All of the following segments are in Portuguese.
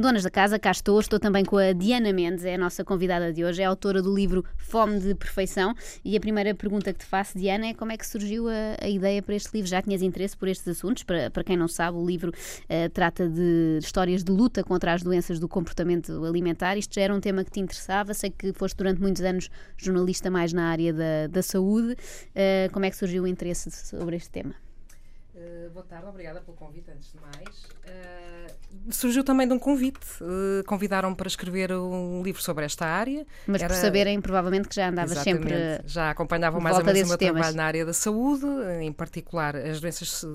Donas da casa, cá estou. Estou também com a Diana Mendes, é a nossa convidada de hoje, é autora do livro Fome de Perfeição. E a primeira pergunta que te faço, Diana, é como é que surgiu a, a ideia para este livro? Já tinhas interesse por estes assuntos? Para, para quem não sabe, o livro uh, trata de histórias de luta contra as doenças do comportamento alimentar. Isto já era um tema que te interessava. Sei que foste durante muitos anos jornalista mais na área da, da saúde. Uh, como é que surgiu o interesse sobre este tema? Uh, boa tarde, obrigada pelo convite, antes de mais. Uh, surgiu também de um convite. Uh, Convidaram-me para escrever um livro sobre esta área. Mas Era... por saberem, provavelmente, que já andavas sempre. Já acompanhava mais ou menos o meu temas. trabalho na área da saúde, em particular as doenças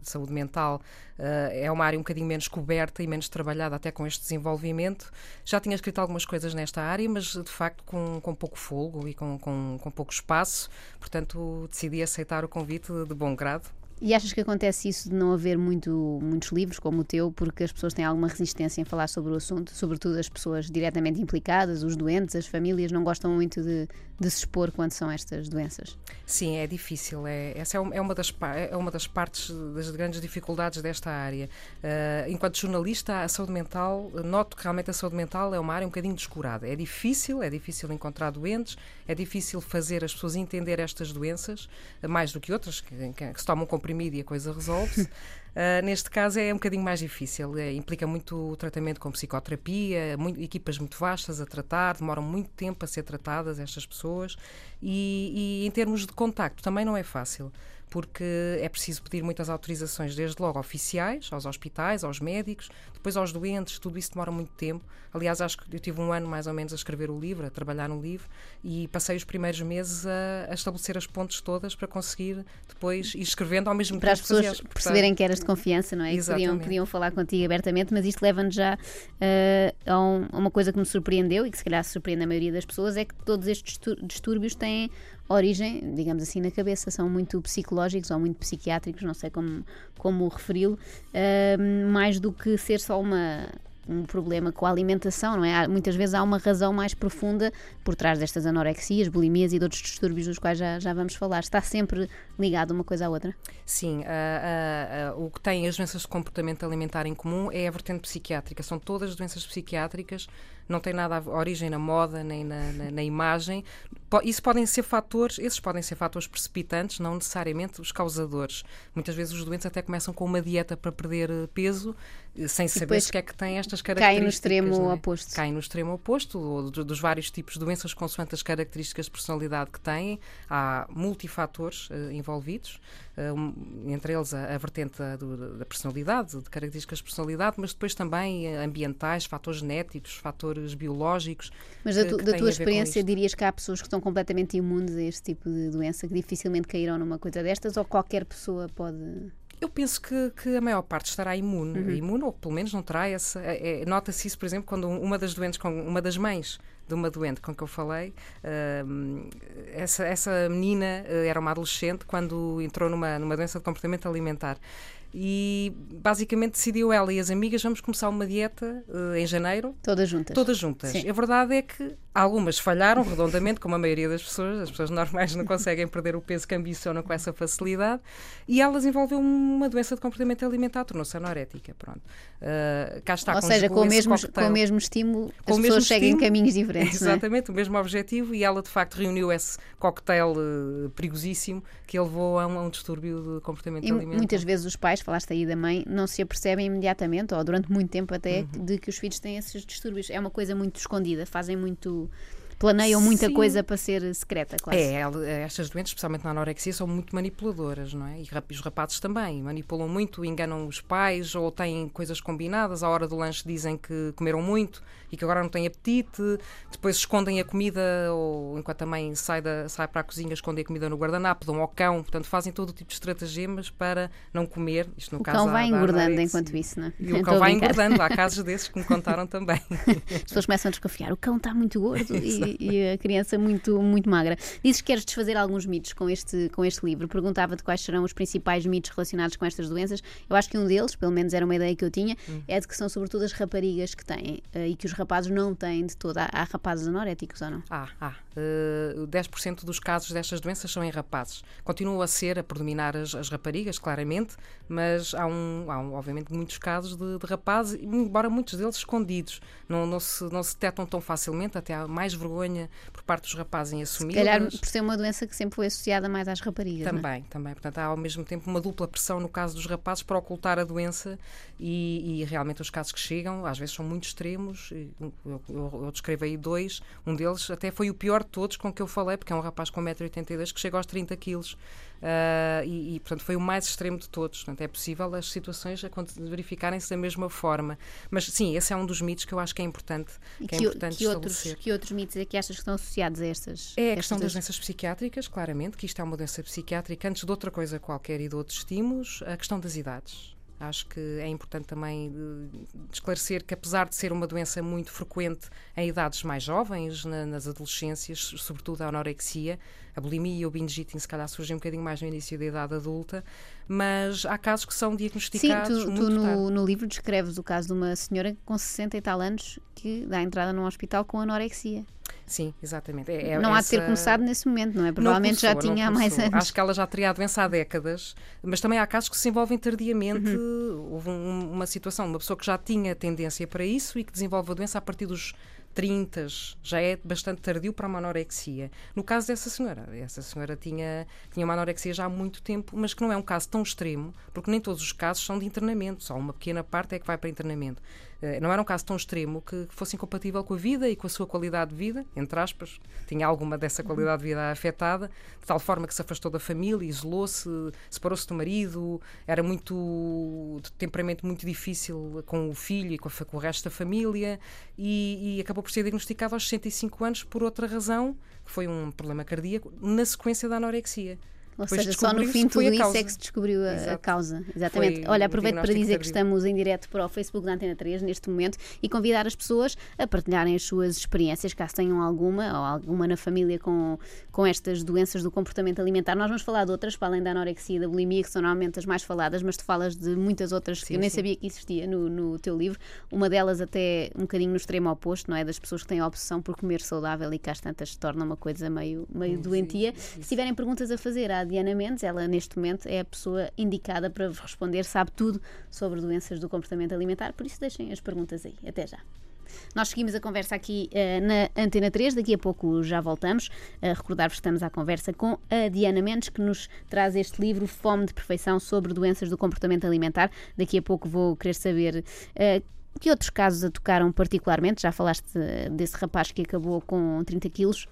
de saúde mental. é uma área um bocadinho menos coberta e menos trabalhada até com este desenvolvimento. Já tinha escrito algumas coisas nesta área, mas de facto com, com pouco fogo e com, com, com pouco espaço. Portanto, decidi aceitar o convite de bom grado. E achas que acontece isso de não haver muito, muitos livros como o teu, porque as pessoas têm alguma resistência em falar sobre o assunto, sobretudo as pessoas diretamente implicadas, os doentes, as famílias, não gostam muito de, de se expor quando são estas doenças? Sim, é difícil. É, essa é, é uma, das, é uma das partes das grandes dificuldades desta área. Uh, enquanto jornalista, a saúde mental, noto que realmente a saúde mental é uma área um bocadinho descurada. É difícil, é difícil encontrar doentes, é difícil fazer as pessoas entender estas doenças, mais do que outras que, que, se tomam com comprimido e a coisa resolve-se. Uh, neste caso é um bocadinho mais difícil, é, implica muito tratamento com psicoterapia, muito, equipas muito vastas a tratar, demoram muito tempo a ser tratadas estas pessoas e, e em termos de contacto também não é fácil porque é preciso pedir muitas autorizações, desde logo oficiais, aos hospitais, aos médicos, depois aos doentes, tudo isso demora muito tempo. Aliás, acho que eu tive um ano mais ou menos a escrever o livro, a trabalhar no livro, e passei os primeiros meses a, a estabelecer as pontes todas para conseguir depois ir escrevendo ao mesmo para tempo. Para as pessoas perceberem que eras de confiança, não é? Exatamente. Queriam, queriam falar contigo abertamente, mas isto leva-nos já uh, a, um, a uma coisa que me surpreendeu e que se calhar surpreende a maioria das pessoas, é que todos estes distúrbios têm origem, digamos assim, na cabeça, são muito psicológicos ou muito psiquiátricos, não sei como, como referi-lo, uh, mais do que ser só uma um problema com a alimentação, não é? Muitas vezes há uma razão mais profunda por trás destas anorexias, bulimias e de outros distúrbios dos quais já, já vamos falar. Está sempre ligado uma coisa à outra? Sim, uh, uh, uh, o que tem as doenças de comportamento alimentar em comum é a vertente psiquiátrica. São todas doenças psiquiátricas, não tem nada a origem na moda nem na, na, na imagem. Isso podem ser fatores, esses podem ser fatores precipitantes, não necessariamente os causadores. Muitas vezes os doentes até começam com uma dieta para perder eh, peso sem saber o que é que tem estas características. Cai no extremo é? oposto. Cai no extremo oposto, dos vários tipos de doenças consoante as características de personalidade que têm. Há multifatores uh, envolvidos, uh, entre eles a, a vertente da, da, personalidade, de características de personalidade, mas depois também uh, ambientais, fatores genéticos, fatores biológicos. Mas da, tu, da tua experiência, dirias que há pessoas que estão completamente imunes a este tipo de doença, que dificilmente caíram numa coisa destas, ou qualquer pessoa pode. Eu penso que, que, a maior parte estará imune, uhum. imune ou pelo menos não terá essa. É, é, Nota-se isso, por exemplo, quando uma das doentes, com uma das mães de uma doente com que eu falei, uh, essa, essa menina uh, era uma adolescente quando entrou numa, numa doença de comportamento alimentar e basicamente decidiu ela e as amigas vamos começar uma dieta uh, em janeiro. Todas juntas. Todas juntas. Sim. A verdade é que algumas falharam redondamente, como a maioria das pessoas. As pessoas normais não conseguem perder o peso que ambicionam com essa facilidade. E ela desenvolveu uma doença de comportamento alimentar, tornou-se anorética. Pronto. Uh, cá está, Ou seja, com o, mesmo, com o mesmo estímulo, com as pessoas mesmo seguem estímulo, caminhos diferentes. É? Exatamente, é? o mesmo objetivo. E ela, de facto, reuniu esse coquetel uh, perigosíssimo que levou a um, a um distúrbio de comportamento e alimentar. Muitas vezes os pais pais, falaste aí da mãe, não se apercebem imediatamente, ou durante muito tempo até, uhum. de que os filhos têm esses distúrbios. É uma coisa muito escondida, fazem muito do planeiam muita Sim. coisa para ser secreta, quase. É, estas doentes, especialmente na anorexia, são muito manipuladoras, não é? E os rapazes também manipulam muito, enganam os pais ou têm coisas combinadas. À hora do lanche dizem que comeram muito e que agora não têm apetite, depois escondem a comida ou enquanto a mãe sai, da, sai para a cozinha, escondem a comida no guardanapo, dão ao cão, portanto fazem todo o tipo de estratagemas para não comer. Isto no o caso cão vai engordando enquanto isso, não é? E o cão vai engordando, há casos desses que me contaram também. As pessoas começam a desconfiar, o cão está muito gordo e e, e, a criança muito, muito magra. Dizes que queres desfazer alguns mitos com este, com este livro. Perguntava-te quais serão os principais mitos relacionados com estas doenças. Eu acho que um deles, pelo menos era uma ideia que eu tinha, hum. é de que são sobretudo as raparigas que têm uh, e que os rapazes não têm de toda. Há, há rapazes anoréticos ou não? Ah, há. Uh, 10% dos casos destas doenças são em rapazes. Continuam a ser, a predominar as, as raparigas, claramente, mas há, um, há um, obviamente muitos casos de, de rapazes, embora muitos deles escondidos. Não, não, se, não se detectam tão facilmente, até há mais vergonha por parte dos rapazes em assumir. Se calhar por ser uma doença que sempre foi associada mais às raparigas. É? Também, também. Portanto, há ao mesmo tempo uma dupla pressão no caso dos rapazes para ocultar a doença e, e realmente os casos que chegam às vezes são muito extremos. Eu, eu, eu, descrevo aí dois. Um deles até foi o pior de todos com que eu falei, porque é um rapaz com 1,82m que chega aos 30 quilos. Uh, e, e, portanto, foi o mais extremo de todos. Portanto, é possível as situações verificarem-se da mesma forma. Mas, sim, esse é um dos mitos que eu acho que é importante, que, que é importante que outros, que outros mitos é que achas que estão associados a estas? É a questão das doenças psiquiátricas, claramente, que isto é uma doença psiquiátrica, antes de outra coisa qualquer e de outros estímulos, a questão das idades. Acho que é importante também esclarecer que, apesar de ser uma doença muito frequente em idades mais jovens, na, nas adolescências, sobretudo a anorexia, a bulimia e o binge eating, se calhar, surgem um bocadinho mais no início da idade adulta, mas há casos que são diagnosticados. Sim, tu, tu no, no, livro descreves o caso de uma senhora com 60 e tal anos que dá entrada num hospital com anorexia. Sim, exatamente. É, é não essa... há de ter começado nesse momento, não é? Provavelmente começou, já tinha há mais anos. Acho que ela já teria a doença há décadas, mas também há casos que se envolvem tardiamente. Uhum. Houve um, uma situação, uma pessoa que já tinha tendência para isso e que desenvolve a doença a partir dos 30, já é bastante tardio para uma anorexia. No caso dessa senhora, essa senhora tinha, tinha uma anorexia já há muito tempo, mas que não é um caso tão extremo, porque nem todos os casos são de internamento, só uma pequena parte é que vai para internamento. Eh, não era um caso tão extremo que fosse incompatível com a vida e com a sua qualidade de vida, entre aspas, tinha alguma dessa qualidade de vida afetada, de tal forma que se afastou da família, isolou-se, separou-se do marido, era muito de temperamento muito difícil com o filho e com, a, com o resto da família e, e acabou por ser diagnosticado aos 65 anos por outra razão, que foi um problema cardíaco, na sequência da anorexia. Ou seja, só no fim de tudo isso é que se descobriu a, causa. Exatamente. Foi Olha, aproveito para dizer que estamos em direto para o Facebook da Antena 3 neste momento e convidar as pessoas a partilharem as suas experiências, caso tenham alguma ou alguma na família com, com estas doenças do comportamento alimentar. Nós vamos falar de outras, para além da anorexia e da bulimia, que são normalmente as mais faladas, mas tu falas de muitas outras sim, que eu nem sim. sabia que existia no, no teu livro. Uma delas até um bocadinho no extremo oposto, não é? Das pessoas que têm a obsessão por comer saudável e que às tantas se torna uma coisa meio, meio sim, doentia. Se tiverem perguntas a fazer à Diana Mendes, ela neste momento é a pessoa indicada para vos responder, sabe tudo sobre doenças do comportamento alimentar, por isso deixem as perguntas aí. Até já. Nós seguimos a conversa aqui uh, na Antena 3, daqui a pouco já voltamos. Uh, Recordar-vos que estamos à conversa com a Diana Mendes, que nos traz este livro Fome de Perfeição sobre doenças do comportamento alimentar. Daqui a pouco vou querer saber. Uh, que outros casos a tocaram particularmente? Já falaste desse rapaz que acabou com 30 quilos.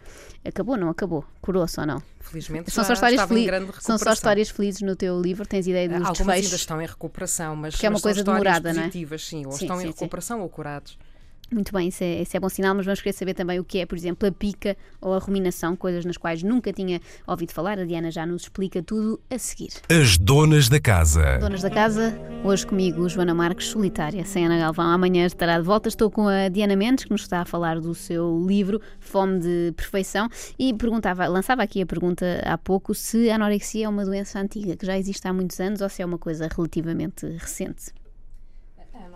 Acabou, não acabou? Curou-se ou não? Felizmente são só, histórias são só histórias felizes no teu livro? Tens ideia dos Algumas desfechos? ainda estão em recuperação, mas, Porque é uma coisa demorada, não é? sim. Ou sim, estão sim, em recuperação sim. ou curados. Muito bem, isso é, isso é, bom sinal, mas vamos querer saber também o que é, por exemplo, a pica ou a ruminação, coisas nas quais nunca tinha ouvido falar. A Diana já nos explica tudo a seguir. As donas da casa. Donas da casa, hoje comigo, Joana Marques, solitária, sem Ana Galvão. Amanhã estará de volta. Estou com a Diana Mendes, que nos está a falar do seu livro Fome de Perfeição, e perguntava, lançava aqui a pergunta há pouco se a anorexia é uma doença antiga, que já existe há muitos anos, ou se é uma coisa relativamente recente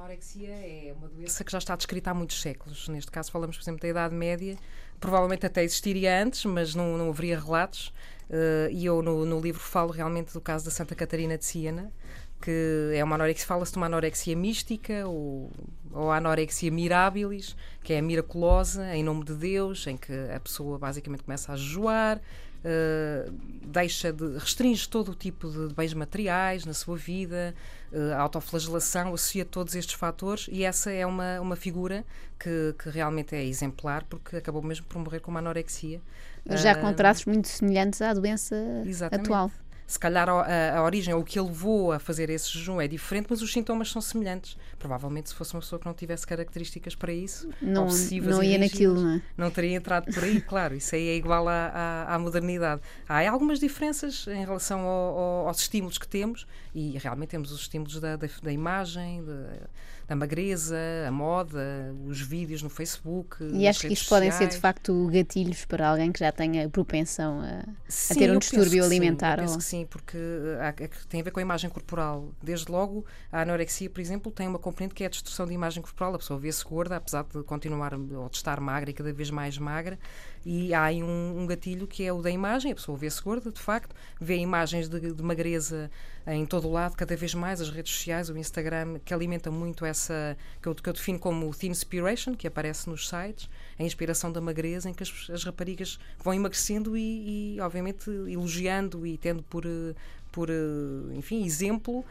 anorexia é uma doença que já está descrita há muitos séculos. Neste caso, falamos, por exemplo, da Idade Média. Provavelmente até existiria antes, mas não, não haveria relatos. Uh, e eu, no, no, livro, falo realmente do caso da Santa Catarina de Siena, que é uma anorexia, fala-se de uma anorexia mística ou, ou anorexia mirabilis, que é a miraculosa, em nome de Deus, em que a pessoa basicamente começa a jejuar, uh, deixa de, restringe todo o tipo de bens materiais na sua vida, uh, autoflagelação associa todos estes fatores e essa é uma, uma figura que, que realmente é exemplar porque acabou mesmo por morrer com uma anorexia. Já com traços muito semelhantes à doença Exatamente. atual. Se calhar a, a, origem ou o que ele levou a fazer esse jejum é diferente, mas os sintomas são semelhantes. Provavelmente, se fosse uma pessoa que não tivesse características para isso, não, não ia naquilo, não, é? não teria entrado por aí, claro. Isso aí é igual à, à, à modernidade. Há algumas diferenças em relação ao, ao, aos estímulos que temos e realmente temos os estímulos da, da, da imagem, da, da magreza, a moda, os vídeos no Facebook. E acho que isto podem ser de facto gatilhos para alguém que já tenha propensão a, sim, a ter um distúrbio alimentar. Sim, penso que sim, porque há, tem a ver com a imagem corporal. Desde logo, a anorexia, por exemplo, tem uma componente que é a destruição de imagem corporal. A pessoa vê-se gorda, apesar de continuar ou de estar magra e cada vez mais magra. E há aí um, um gatilho que é o da imagem. A pessoa vê-se gorda, de facto, vê imagens de, de magreza em todo o lado, cada vez mais as redes sociais, o Instagram, que alimenta muito essa que eu, que eu defino como thin inspiration, que aparece nos sites, a inspiração da magreza, em que as, as raparigas vão emagrecendo e, e, obviamente, elogiando e tendo por, por, eh, enfim, exemplo,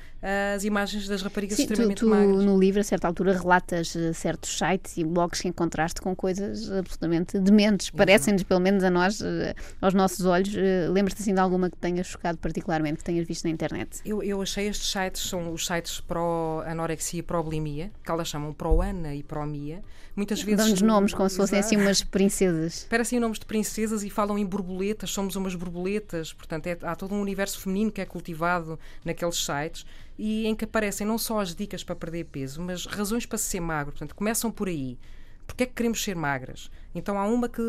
as imagens das raparigas Sim, extremamente tu, tu magras. no livro, a certa altura, relatas eh, certos sites e blogs que encontraste com coisas absolutamente dementes. Parecem-nos, pelo menos a nós, eh, aos nossos olhos. Lembras-te assim de alguma que tenhas chocado particularmente, que tenhas visto na internet? Eu, eu achei estes sites, são os sites pró-anorexia e pró-bulimia, que elas chamam pró-ana e pró-mia. Muitas vezes... Dão-nos nomes como se fossem assim umas princesas. Parecem nomes de princesas e falam em borboletas, somos umas borboletas. Portanto, é, há todo um universo feminino que é cultivado naqueles sites e em que aparecem não só as dicas para perder peso, mas razões para ser magro. Portanto, começam por aí. Porque é que queremos ser magras? Então há uma que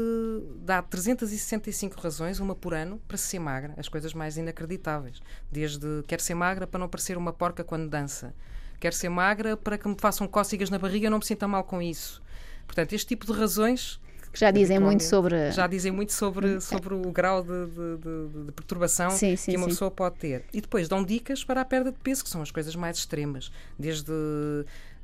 dá 365 razões, uma por ano, para ser magra. As coisas mais inacreditáveis. Desde quer ser magra para não parecer uma porca quando dança. Quer ser magra para que me façam cócegas na barriga e não me sinta mal com isso. Portanto, este tipo de razões que já dizem muito sobre. Já dizem muito sobre, sobre o grau de, de, de, de perturbação sim, sim, que uma sim. pessoa pode ter. E depois dão dicas para a perda de peso, que são as coisas mais extremas. Desde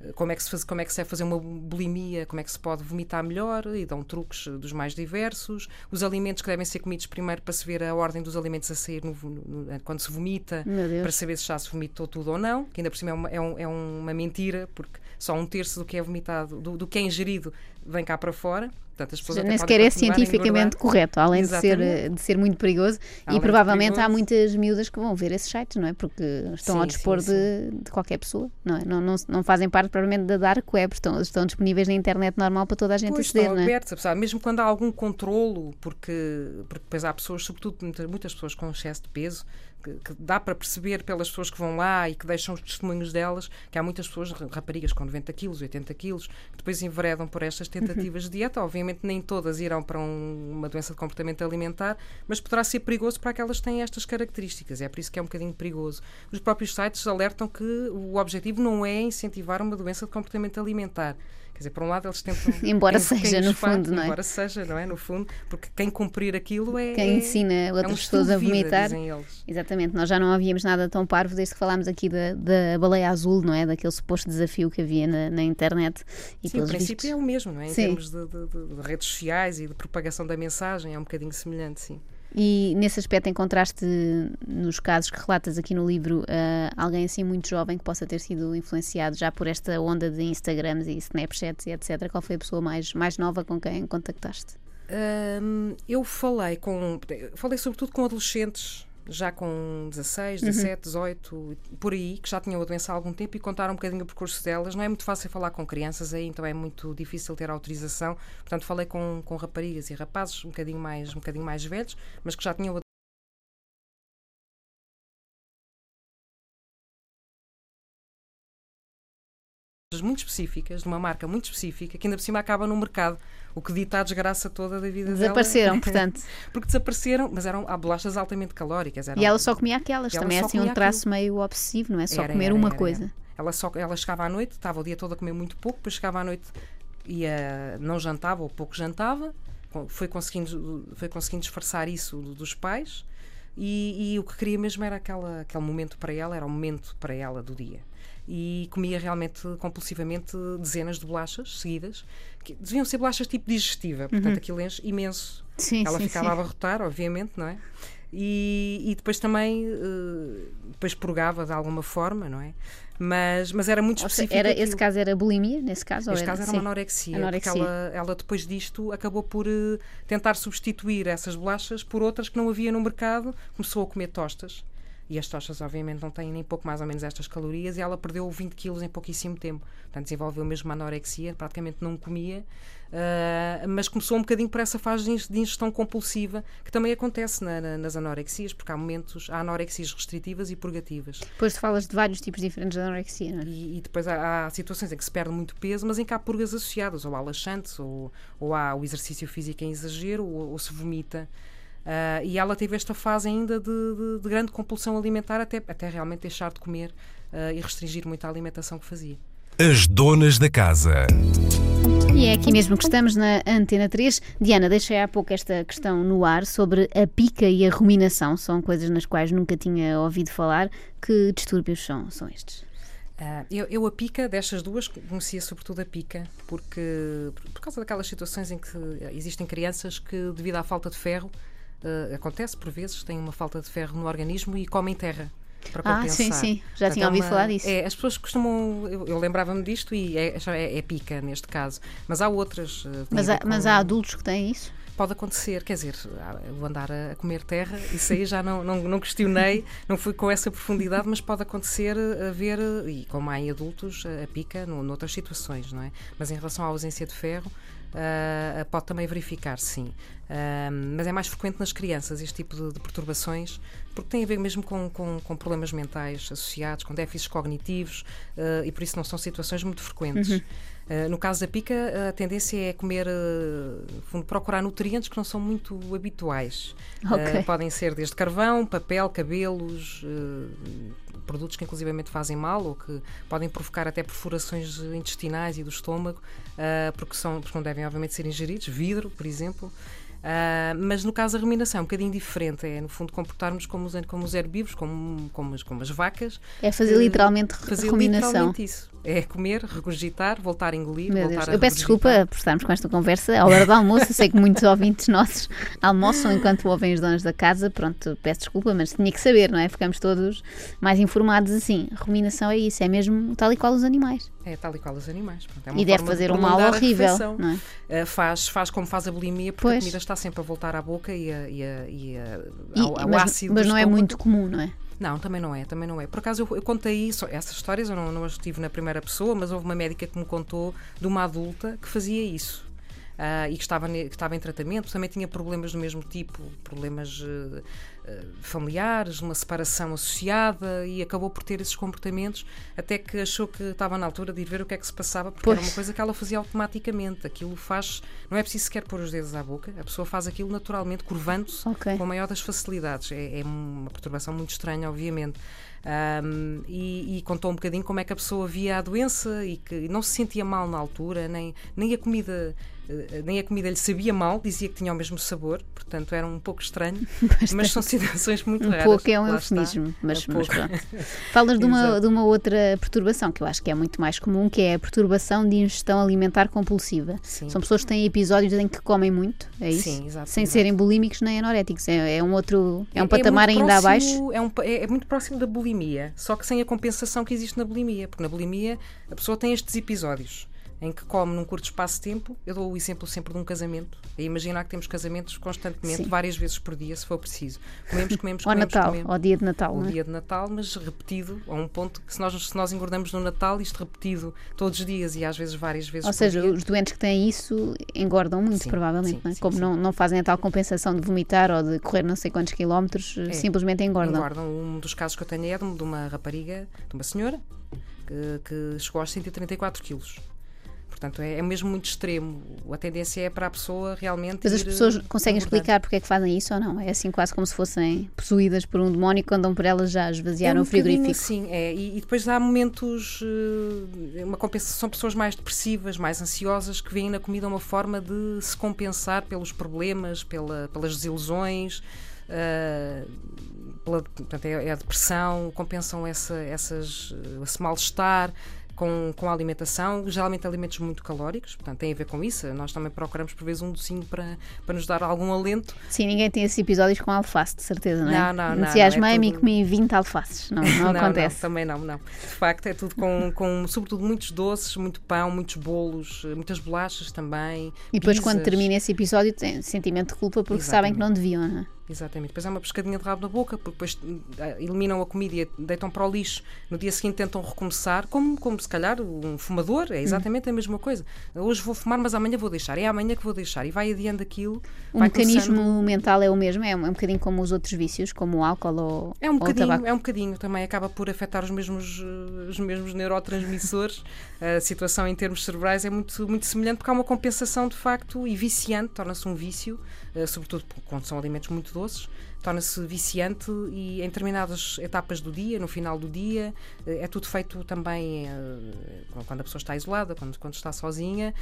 eh, como é que se faz, como é que se é fazer uma bulimia, como é que se pode vomitar melhor e dão truques dos mais diversos, os alimentos que devem ser comidos primeiro para se ver a ordem dos alimentos a sair no, no, quando se vomita, para saber se já se vomitou tudo ou não, que ainda por cima é uma, é, um, é uma mentira, porque só um terço do que é vomitado, do, do que é ingerido, vem cá para fora. Portanto, as pessoas nem sequer é cientificamente correto, além de ser, de ser muito perigoso. Além e provavelmente há muitas miúdas que vão ver esses sites, não é? Porque estão sim, ao dispor sim, de, sim. de, qualquer pessoa, não é? Não, não, não fazem parte provavelmente da dark web, estão, estão disponíveis na internet normal para toda a gente pois aceder, estão não é? abertos, apesar, mesmo quando há algum controlo, porque, porque depois há pessoas, sobretudo muitas pessoas com excesso de peso, que, que, dá para perceber pelas pessoas que vão lá e que deixam os testemunhos delas que há muitas pessoas, raparigas com 90 quilos, 80 quilos, que depois enveredam por estas tentativas de dieta. Obviamente, nem todas irão para um, uma doença de comportamento alimentar, mas poderá ser perigoso para aquelas que têm estas características. É por isso que é um bocadinho perigoso. Os próprios sites alertam que o objetivo não é incentivar uma doença de comportamento alimentar Quer dizer, por um lado eles tentam. embora seja, no fundo, não é? Embora seja, não é? No fundo, porque quem cumprir aquilo é. Quem ensina outras é um pessoas a vomitar. eles. Exatamente, nós já não havíamos nada tão parvo desde que falámos aqui da, da baleia azul, não é? Daquele suposto desafio que havia na, na internet. E Sim, o princípio vistos... é o mesmo, não é? Em sim. termos de, de, de redes sociais e de propagação da mensagem, é um bocadinho semelhante, sim. E nesse aspecto encontraste nos casos que relatas aqui no livro uh, alguém assim muito jovem que possa ter sido influenciado já por esta onda de Instagrams e Snapchats e etc. Qual foi a pessoa mais, mais nova com quem contactaste? Eu falei com falei sobretudo com adolescentes já com 16, 17, 18, por aí, que já tinham a doença há algum tempo e contaram um bocadinho o percurso delas. Não é muito fácil falar com crianças aí, então é muito difícil ter autorização. Portanto, falei com, com raparigas e rapazes um bocadinho mais, um bocadinho mais velhos, mas que já tinham a muito específicas, de uma marca muito específica, que ainda por cima acaba no mercado, o que dita a desgraça toda da vida Desapareceram, dela. portanto. Porque desapareceram, mas eram há bolachas altamente calóricas. Eram, e ela só comia aquelas, também é assim um traço aquilo. meio obsessivo, não é? Só era, comer era, uma era, coisa. Ela, só, ela chegava à noite, estava o dia todo a comer muito pouco, depois chegava à noite e não jantava ou pouco jantava, foi conseguindo, foi conseguindo disfarçar isso dos pais. E, e, o que queria mesmo era aquela, aquele momento para ela, era o momento para ela do dia e comia realmente compulsivamente dezenas de bolachas seguidas, que deviam ser bolachas tipo digestiva, portanto uhum. aquilo enche imenso. Sim, Ela sim, ficava sim. a abarrotar, obviamente, não é? E, e depois também uh, depois purgava de alguma forma, não é? Mas, mas era muito específico. Era, esse caso era bulimia, nesse caso? Era, caso era uma anorexia, anorexia. porque ela, ela depois disto acabou por uh, tentar substituir essas bolachas por outras que não havia no mercado, começou a comer tostas e as tochas, obviamente, não têm nem pouco mais ou menos estas calorias, e ela perdeu 20 quilos em pouquíssimo tempo. Portanto, desenvolveu mesmo uma anorexia, praticamente não comia, uh, mas começou um bocadinho por essa fase de ingestão compulsiva, que também acontece na, na, nas anorexias, porque há momentos, há anorexias restritivas e purgativas. Depois tu falas de vários tipos diferentes de anorexia, não é? E, e depois há, há, situações em que se perde muito peso, mas em que há purgas associadas, ou há laxantes, ou, ou há o exercício físico em exagero, ou, ou se vomita. Uh, e ela teve esta fase ainda de, de, de, grande compulsão alimentar até, até realmente deixar de comer uh, e restringir muito a alimentação que fazia. As donas da casa. E é aqui mesmo que estamos na Antena 3. Diana, deixei há pouco esta questão no ar sobre a pica e a ruminação. São coisas nas quais nunca tinha ouvido falar. Que distúrbios são, são estes? Uh, eu, eu, a pica, destas duas, conhecia sobretudo a pica, porque por causa daquelas situações em que existem crianças que, devido à falta de ferro, uh, acontece por vezes, têm uma falta de ferro no organismo e comem terra. Para ah, compensar. sim, sim, já Portanto, tinha ouvido é uma, falar disso. É, as pessoas costumam. Eu, eu lembrava-me disto e é, é, é, pica neste caso. Mas há outras. Uh, mas, há, com... mas há adultos que têm isso? pode acontecer, quer dizer, o andar a comer terra, isso aí já não, não, não questionei, não fui com essa profundidade, mas pode acontecer haver, e como há em adultos, a pica no, noutras situações, não é? Mas em relação à ausência de ferro, Uh, pode também verificar, sim. Uh, mas é mais frequente nas crianças este tipo de, de perturbações, porque tem a ver mesmo com, com, com problemas mentais associados, com déficits cognitivos, uh, e por isso não são situações muito frequentes. Uhum. no caso da pica, a tendência é comer, fundo, procurar nutrientes que não são muito habituais. Okay. podem ser desde carvão, papel, cabelos produtos que inclusivamente fazem mal ou que podem provocar até perfurações intestinais e do estômago, uh, porque, são, porque não devem, obviamente, ser ingeridos. Vidro, por exemplo. Uh, mas no caso da ruminação é um bocadinho diferente, é no fundo comportarmos como os, como os herbívoros, como, como, as, como as vacas. É fazer literalmente fazer ruminação. Literalmente isso. É comer, regurgitar, voltar a engolir, Meu Deus. Eu peço desculpa por estarmos com esta conversa à hora do almoço. Eu sei que muitos ouvintes nossos almoçam enquanto ouvem os donos da casa. Pronto, peço desculpa, mas tinha que saber, não é? Ficamos todos mais informados assim. Ruminação é isso, é mesmo tal e qual os animais. É tal e qual os animais. Pronto, é e deve fazer de um mal horrível. Não é? Uh, faz, faz como faz a bulimia, porque pois. a comida está sempre a voltar à boca e, a, e, a, e, a, ao, ao mas, ácido. Mas não é muito comum, não é? Não, também não é, também não é. Por acaso eu, eu contei isso, essas histórias eu não, não as tive na primeira pessoa, mas houve uma médica que me contou de uma adulta que fazia isso uh, e que estava, que estava em tratamento, também tinha problemas do mesmo tipo, problemas uh, familiares, uma separação associada e acabou por ter esses comportamentos até que achou que estava na altura de ir ver o que é que se passava, porque pois. era uma coisa que ela fazia automaticamente. Aquilo faz, não é preciso sequer pôr os dedos à boca, a pessoa faz aquilo naturalmente, curvando-se okay. com a maior das facilidades. É, é uma perturbação muito estranha, obviamente. Um, e, e, contou um bocadinho como é que a pessoa via a doença e que não se sentia mal na altura, nem, nem a comida eh, nem a comida lhe sabia mal, dizia que tinha o mesmo sabor, portanto era um pouco estranho, Bastante. mas são situações muito um raras. Um pouco é um eufemismo, mas, é mas pronto. Falas de uma, de uma outra perturbação que eu acho que é muito mais comum, que é a perturbação de ingestão alimentar compulsiva. Sim. São pessoas que têm episódios em que comem muito, é isso? Sim, exato. Sem exato. serem bulímicos nem anoréticos. É, é um outro, é um é, patamar é ainda próximo, abaixo. É, um, é, é muito próximo da bulimia, só que sem a compensação que existe na bulimia, porque na bulimia a pessoa tem estes episódios em que come num curto espaço de tempo. Eu dou o exemplo sempre de um casamento. E imaginar que temos casamentos constantemente, Sim. várias vezes por dia, se for preciso. Comemos, comemos, ao comemos. Natal, comemos. ao dia de Natal. Ao é? dia de Natal, mas repetido, a um ponto que se nós, se nós engordamos no Natal, isto repetido todos os dias e às vezes várias vezes Ou seja, dia. os doentes que têm isso engordam muito, sim, provavelmente. Sim, não é? sim, Como Não, não fazem a tal compensação de vomitar ou de correr não sei quantos quilómetros, é, simplesmente engordam. Engordam. Um dos casos que eu tenho é de uma rapariga, de uma senhora, que, que chegou aos 134 quilos. Portanto, é, é, mesmo muito extremo. A tendência é para a pessoa realmente. Mas as pessoas eh, conseguem explicar porque é que fazem isso ou não? É assim quase como se fossem possuídas por um demónio quando andam por elas já esvaziaram é um o frigorífico. Sim, é. E, e, depois há momentos. Eh, uma compensação. São pessoas mais depressivas, mais ansiosas, que veem na comida uma forma de se compensar pelos problemas, pela, pelas desilusões. Uh, pela, portanto, é, é, a depressão, compensam essa, essas, esse mal-estar com, com a alimentação, geralmente alimentos muito calóricos, portanto tem a ver com isso. Nós também procuramos por vezes um docinho para, para nos dar algum alento. Sim, ninguém tem esses episódios com alface, de certeza, não é? Não, não, não. Entusiasmei-me é tudo... e comi 20 alfaces, não, não, não acontece. Não, também não, não. De facto é tudo com, com sobretudo muitos doces, muito pão, muitos bolos, muitas bolachas também. E depois pizzas. quando termina esse episódio tem sentimento de culpa porque Exatamente. sabem que não deviam, não é? Exatamente. Depois é uma pescadinha de rabo na boca, porque depois eh, eliminam a comida e deitam para o lixo. No dia seguinte tentam recomeçar, como, como se calhar um fumador, é exatamente hum. a mesma coisa. Hoje vou fumar, mas amanhã vou deixar. É amanhã que vou deixar. E vai adiando aquilo. O mecanismo começando... mental é o mesmo, é um, é um bocadinho como os outros vícios, como o álcool ou, é um bocadinho, o tabaco. É um bocadinho, também acaba por afetar os mesmos, eh, os mesmos neurotransmissores. a situação em termos cerebrais é muito, muito semelhante, porque há uma compensação de facto e viciante, torna-se um vício, uh, sobretudo quando são alimentos muito doces torna-se viciante e em determinadas etapas do dia, no final do dia, eh, é tudo feito também eh, quando a pessoa está isolada, quando, quando está sozinha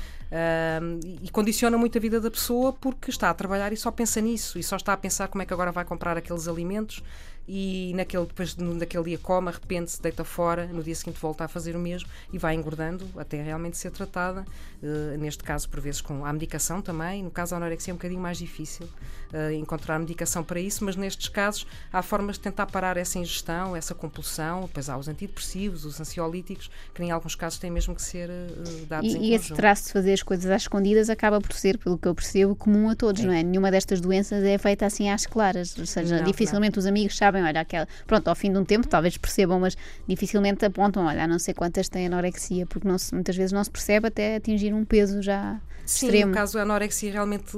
e condiciona muito a vida da pessoa porque está a trabalhar e só pensa nisso e só está a pensar como é que agora vai comprar aqueles alimentos e naquele, depois naquele dia come, arrepende-se, deita fora, no dia seguinte volta a fazer o mesmo e vai engordando até realmente ser tratada. Uh, neste caso, por vezes, com a medicação também. No caso da anorexia é um bocadinho mais difícil uh, encontrar medicação para isso, mas nestes casos há formas de tentar parar essa ingestão, essa compulsão. Depois há os antidepressivos, os ansiolíticos, que em alguns casos têm mesmo que ser uh, dados e, em E esse traço de fazer as coisas às escondidas acaba por ser, pelo que eu percebo, comum a todos, é. não é? Nenhuma destas doenças é feita assim às claras, ou seja, não, dificilmente não. os amigos sabem sabem, olha, aquela. Pronto, ao fim de um tempo talvez percebam, mas dificilmente apontam, olha, não sei quantas têm anorexia, porque não se, muitas vezes não se percebe até atingir um peso já Sim, extremo. no caso, a anorexia realmente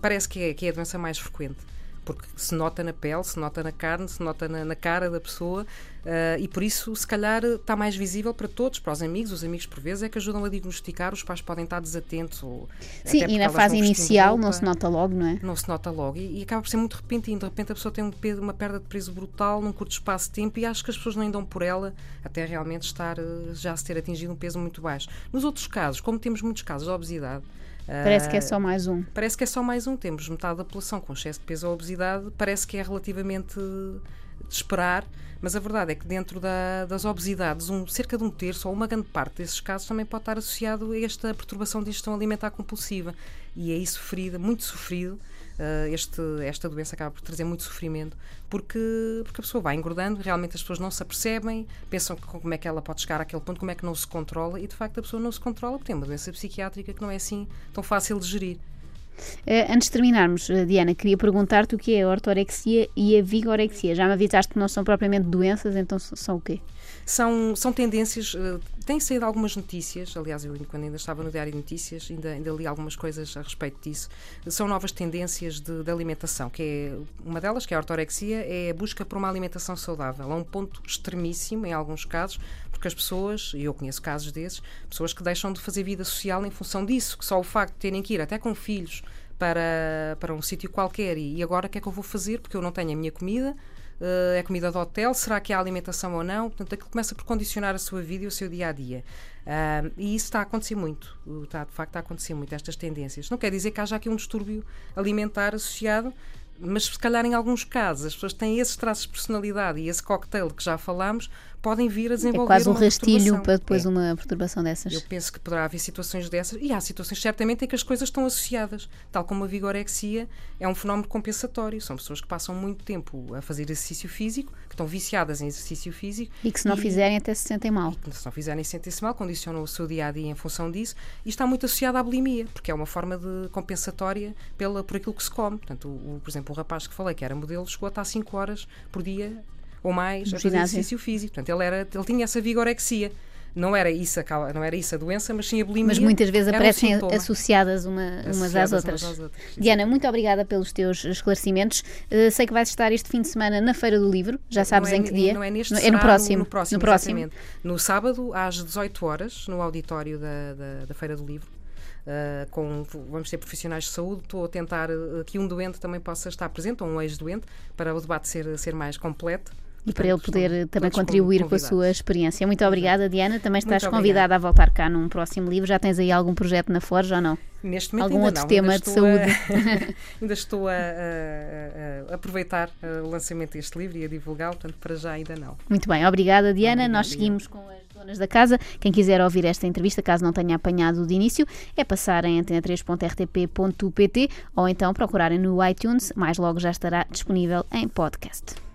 parece que é, que é a doença mais frequente porque se nota na pele, se nota na carne, se nota na, na cara da pessoa uh, e por isso, se calhar, está mais visível para todos, para os amigos. Os amigos, por vezes, é que ajudam a diagnosticar, os pais podem estar desatentos. Ou, Sim, e na fase inicial não se nota logo, não é? Não se nota logo e, e, acaba por ser muito repentino. De repente, a pessoa tem um, uma perda de peso brutal num curto espaço de tempo e acho que as pessoas não dão por ela até realmente estar uh, já se ter atingido um peso muito baixo. Nos outros casos, como temos muitos casos de obesidade, Parece que é só mais um. Parece que é só mais um. Temos metade da população com excesso de peso ou obesidade, parece que é relativamente de esperar, mas a verdade é que dentro da, das obesidades, um, cerca de um terço ou uma grande parte desses casos também pode estar associado a esta perturbação de ingestão alimentar compulsiva. E é isso sofrido, muito sofrido uh, este, esta doença acaba por trazer muito sofrimento, porque, porque a pessoa vai engordando, realmente as pessoas não se apercebem, pensam como é que ela pode chegar àquele ponto, como é que não se controla, e de facto a pessoa não se controla porque tem uma doença psiquiátrica que não é assim tão fácil de gerir. Uh, antes de terminarmos, uh, Diana, queria perguntar-te o que é a ortorexia e a vigorexia. Já me avisaste que não são propriamente doenças, então são o quê? São, são tendências, uh, têm saído algumas notícias, aliás, eu quando ainda estava no Diário de Notícias, ainda, ainda li algumas coisas a respeito disso. São novas tendências de, de, alimentação, que é uma delas, que é a ortorexia, é a busca por uma alimentação saudável, a um ponto extremíssimo, em alguns casos, porque as pessoas, e eu conheço casos desses, pessoas que deixam de fazer vida social em função disso, que só o facto de terem que ir até com filhos para, para um sítio qualquer e, agora o que é que eu vou fazer? Porque eu não tenho a minha comida, Uh, é comida de hotel? Será que há alimentação ou não? Portanto, aquilo começa por condicionar a sua vida e o seu dia a dia. Uh, e isso está a acontecer muito. Está, de facto, a acontecer muito, estas tendências. Não quer dizer que haja aqui um distúrbio alimentar associado, mas se calhar em alguns casos as pessoas têm esses traços de personalidade e esse cocktail que já falámos podem vir a é desenvolver. É quase um rastilho para depois é. uma perturbação dessas. Eu penso que poderá haver situações dessas, e há situações certamente em que as coisas estão associadas, tal como a vigorexia é um fenómeno compensatório. São pessoas que passam muito tempo a fazer exercício físico, que estão viciadas em exercício físico. E que se não e, fizerem até se sentem mal. Se não fizerem sentem-se mal, condicionam o seu dia a dia em função disso, e está muito associado à bulimia, porque é uma forma de compensatória pela, por aquilo que se come. Portanto, o, por exemplo, o rapaz que falei que era modelo chegou a estar 5 horas por dia ou mais a fazer exercício físico. Portanto, ele, era, ele tinha essa vigorexia. Não era, isso a, não era isso a doença, mas sim a bulimia. Mas muitas vezes aparecem um associadas uma, associadas umas às outras. Umas às outras Diana, muito obrigada pelos teus esclarecimentos. Uh, sei que vais estar este fim de semana na Feira do Livro, já sabes é, em que dia? Não é neste, no, é no próximo. No, no próximo, no próximo. No sábado, às 18 horas, no auditório da, da, da Feira do Livro. Uh, com, vamos ter profissionais de saúde. Estou a tentar uh, que um doente também possa estar presente, ou um ex-doente, para o debate ser, ser mais completo e para ele poder também contribuir com a sua experiência. Muito obrigada, Diana. Também estás convidada a voltar cá num próximo livro. Já tens aí algum projeto na Forja ou não? Neste momento algum outro não. tema ainda de saúde? A, ainda estou a, a, a, aproveitar o lançamento deste livro e a divulgá-lo, portanto, para já ainda não. Muito bem, obrigada, Diana. Obrigada, Nós seguimos com as donas da casa. Quem quiser ouvir esta entrevista, caso não tenha apanhado de início, é passar em antena3.rtp.pt ou então procurarem no iTunes, mais logo já estará disponível em podcast.